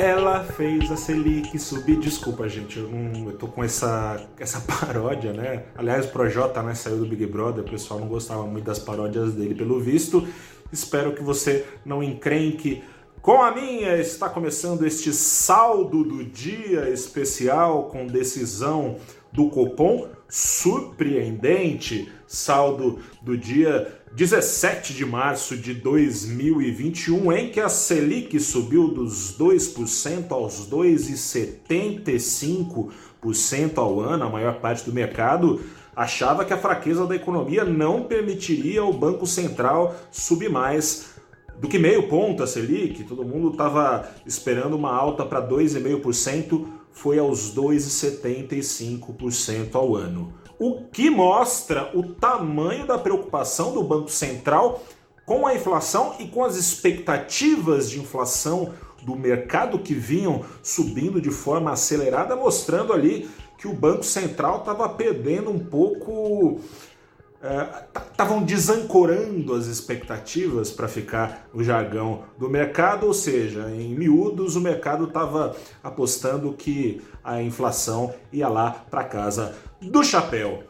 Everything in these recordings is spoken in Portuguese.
Ela fez a Selic subir. Desculpa, gente, eu, não, eu tô com essa, essa paródia, né? Aliás, o Projota né, saiu do Big Brother, o pessoal não gostava muito das paródias dele, pelo visto. Espero que você não encrenque com a minha. Está começando este saldo do dia especial com decisão do Copom surpreendente. Saldo do dia 17 de março de 2021, em que a Selic subiu dos 2% aos 2,75% ao ano, a maior parte do mercado achava que a fraqueza da economia não permitiria ao Banco Central subir mais do que meio ponto a Selic. Todo mundo estava esperando uma alta para 2,5%, foi aos 2,75% ao ano o que mostra o tamanho da preocupação do Banco Central com a inflação e com as expectativas de inflação do mercado que vinham subindo de forma acelerada, mostrando ali que o Banco Central estava perdendo um pouco. Estavam é, desancorando as expectativas para ficar no jargão do mercado, ou seja, em miúdos, o mercado estava apostando que a inflação ia lá para casa do chapéu.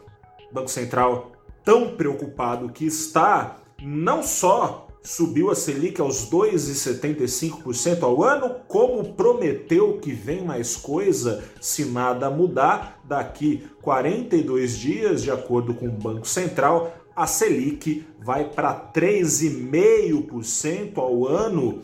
Banco Central tão preocupado que está não só subiu a Selic aos 2,75% ao ano, como prometeu que vem mais coisa se nada mudar. Daqui 42 dias, de acordo com o Banco Central, a Selic vai para 3,5% ao ano.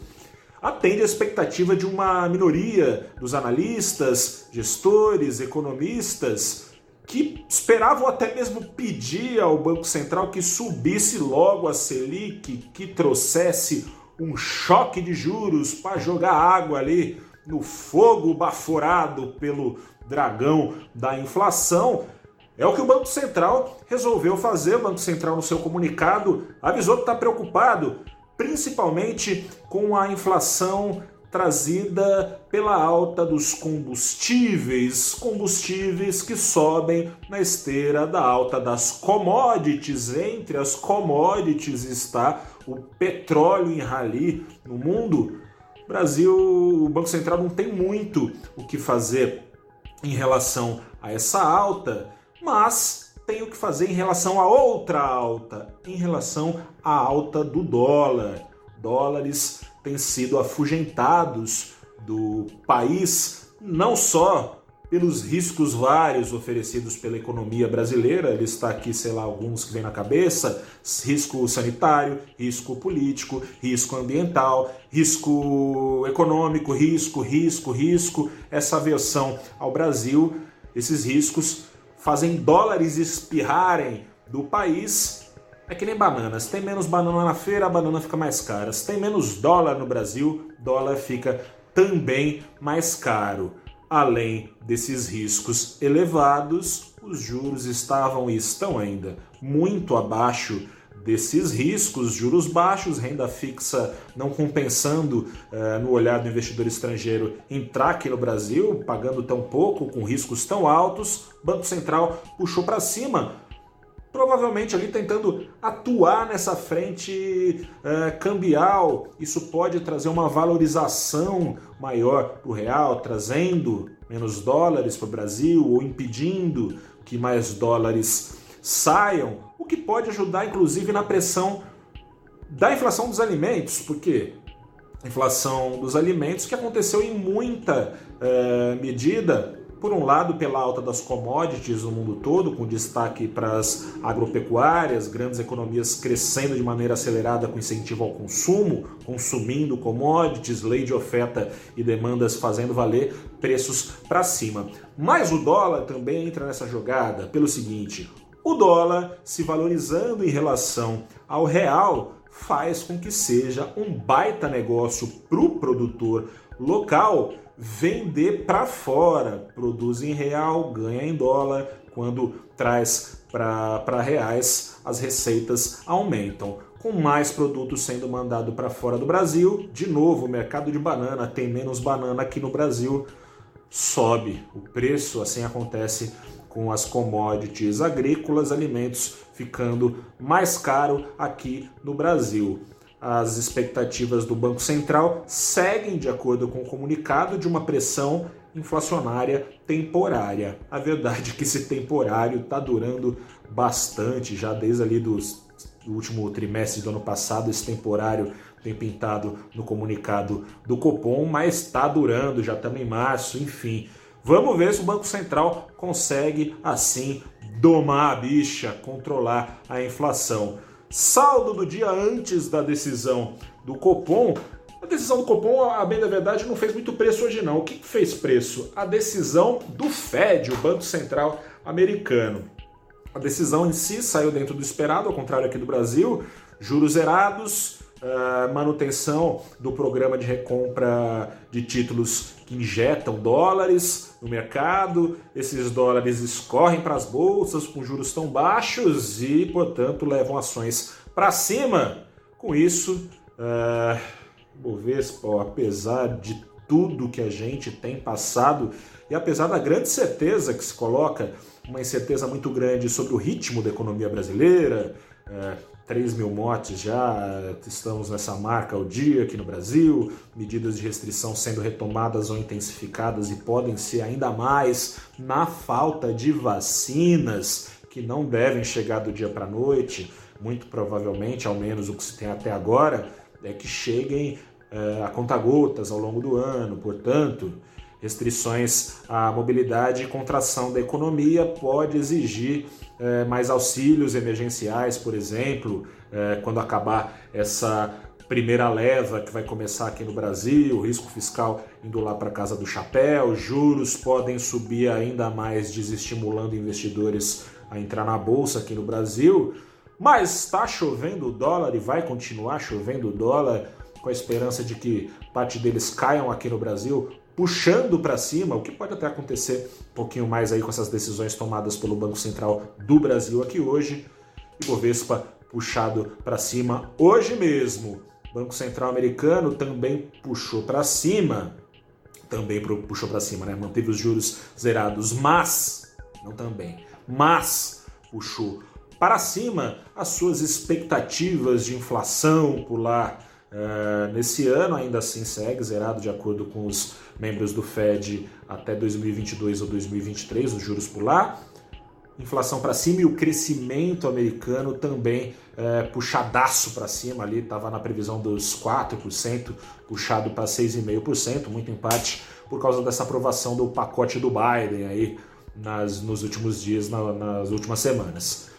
Atende a expectativa de uma minoria dos analistas, gestores, economistas que esperavam até mesmo pedir ao Banco Central que subisse logo a Selic, que trouxesse um choque de juros para jogar água ali no fogo baforado pelo dragão da inflação. É o que o Banco Central resolveu fazer. O Banco Central, no seu comunicado, avisou que está preocupado, principalmente com a inflação trazida pela alta dos combustíveis, combustíveis que sobem na esteira da alta das commodities. Entre as commodities está o petróleo em rali no mundo. Brasil, o Banco Central não tem muito o que fazer em relação a essa alta, mas tem o que fazer em relação a outra alta, em relação à alta do dólar. Dólares têm sido afugentados do país, não só pelos riscos vários oferecidos pela economia brasileira, ele está aqui, sei lá, alguns que vem na cabeça, risco sanitário, risco político, risco ambiental, risco econômico, risco, risco, risco, essa aversão ao Brasil, esses riscos fazem dólares espirrarem do país é que nem bananas. Tem menos banana na feira, a banana fica mais cara. Se tem menos dólar no Brasil, dólar fica também mais caro. Além desses riscos elevados, os juros estavam e estão ainda muito abaixo desses riscos, juros baixos, renda fixa não compensando eh, no olhar do investidor estrangeiro entrar aqui no Brasil, pagando tão pouco, com riscos tão altos, Banco Central puxou para cima provavelmente ali tentando atuar nessa frente é, cambial. Isso pode trazer uma valorização maior para o real, trazendo menos dólares para o Brasil ou impedindo que mais dólares saiam, o que pode ajudar inclusive na pressão da inflação dos alimentos, porque inflação dos alimentos que aconteceu em muita é, medida por um lado, pela alta das commodities no mundo todo, com destaque para as agropecuárias, grandes economias crescendo de maneira acelerada com incentivo ao consumo, consumindo commodities, lei de oferta e demandas fazendo valer preços para cima. Mas o dólar também entra nessa jogada pelo seguinte: o dólar se valorizando em relação ao real faz com que seja um baita negócio para o produtor local vender para fora, produz em real, ganha em dólar, quando traz para reais, as receitas aumentam. Com mais produtos sendo mandado para fora do Brasil, de novo, o mercado de banana tem menos banana aqui no Brasil, sobe o preço, assim acontece com as commodities agrícolas, alimentos ficando mais caro aqui no Brasil. As expectativas do Banco Central seguem, de acordo com o comunicado, de uma pressão inflacionária temporária. A verdade é que esse temporário está durando bastante, já desde ali dos, do último trimestre do ano passado, esse temporário tem pintado no comunicado do Copom, mas está durando, já estamos em março, enfim. Vamos ver se o Banco Central consegue, assim, domar a bicha, controlar a inflação. Saldo do dia antes da decisão do Copom. A decisão do Copom, a bem da verdade, não fez muito preço hoje não. O que fez preço? A decisão do Fed, o Banco Central americano. A decisão em si saiu dentro do esperado, ao contrário aqui do Brasil. Juros zerados, uh, manutenção do programa de recompra de títulos que injetam dólares no mercado, esses dólares escorrem para as bolsas com juros tão baixos e, portanto, levam ações para cima. Com isso, uh, Bovespa, apesar de tudo que a gente tem passado e apesar da grande certeza que se coloca, uma incerteza muito grande sobre o ritmo da economia brasileira, uh, 3 mil mortes já, estamos nessa marca ao dia aqui no Brasil, medidas de restrição sendo retomadas ou intensificadas e podem ser ainda mais na falta de vacinas que não devem chegar do dia para a noite, muito provavelmente, ao menos o que se tem até agora, é que cheguem é, a conta-gotas ao longo do ano, portanto, restrições à mobilidade e contração da economia pode exigir é, mais auxílios emergenciais, por exemplo, é, quando acabar essa primeira leva que vai começar aqui no Brasil, risco fiscal indo lá para casa do chapéu, juros podem subir ainda mais, desestimulando investidores a entrar na bolsa aqui no Brasil. Mas está chovendo o dólar e vai continuar chovendo o dólar com a esperança de que parte deles caiam aqui no Brasil puxando para cima, o que pode até acontecer um pouquinho mais aí com essas decisões tomadas pelo Banco Central do Brasil aqui hoje. E Bovespa puxado para cima hoje mesmo. Banco Central americano também puxou para cima, também puxou para cima, né? Manteve os juros zerados, mas não também, mas puxou para cima as suas expectativas de inflação lá Uh, nesse ano, ainda assim, segue zerado de acordo com os membros do Fed até 2022 ou 2023, os juros por lá. Inflação para cima e o crescimento americano também é, puxadaço para cima ali, estava na previsão dos 4%, puxado para 6,5%, muito empate por causa dessa aprovação do pacote do Biden aí nas, nos últimos dias, na, nas últimas semanas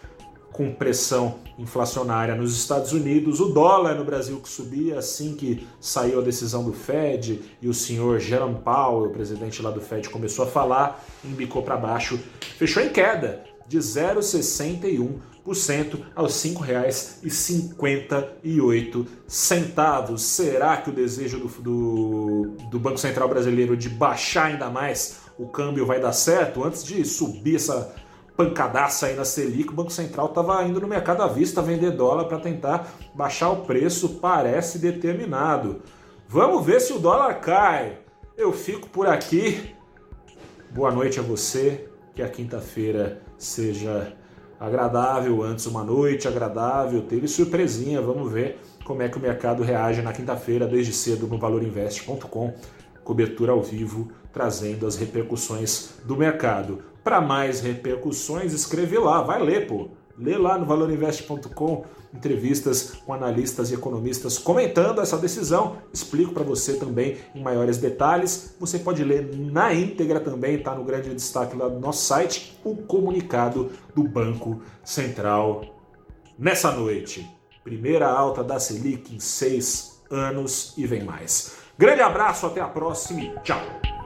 com pressão inflacionária nos Estados Unidos, o dólar no Brasil que subia assim que saiu a decisão do Fed e o senhor Jerome Powell, o presidente lá do Fed, começou a falar, embicou para baixo, fechou em queda de 0,61% aos R$ 5,58. Será que o desejo do, do, do Banco Central Brasileiro de baixar ainda mais o câmbio vai dar certo antes de subir essa pancadaça aí na Selic, o Banco Central estava indo no mercado à vista vender dólar para tentar baixar o preço, parece determinado. Vamos ver se o dólar cai. Eu fico por aqui. Boa noite a você. Que a quinta-feira seja agradável, antes uma noite agradável. Teve surpresinha, vamos ver como é que o mercado reage na quinta-feira, desde cedo no valorinvest.com. Cobertura ao vivo, trazendo as repercussões do mercado. Para mais repercussões, escreve lá, vai ler, pô. Lê lá no valorinvest.com entrevistas com analistas e economistas comentando essa decisão. Explico para você também em maiores detalhes. Você pode ler na íntegra também, está no grande destaque lá do nosso site, o comunicado do Banco Central nessa noite. Primeira alta da Selic em seis anos e vem mais. Grande abraço, até a próxima e tchau!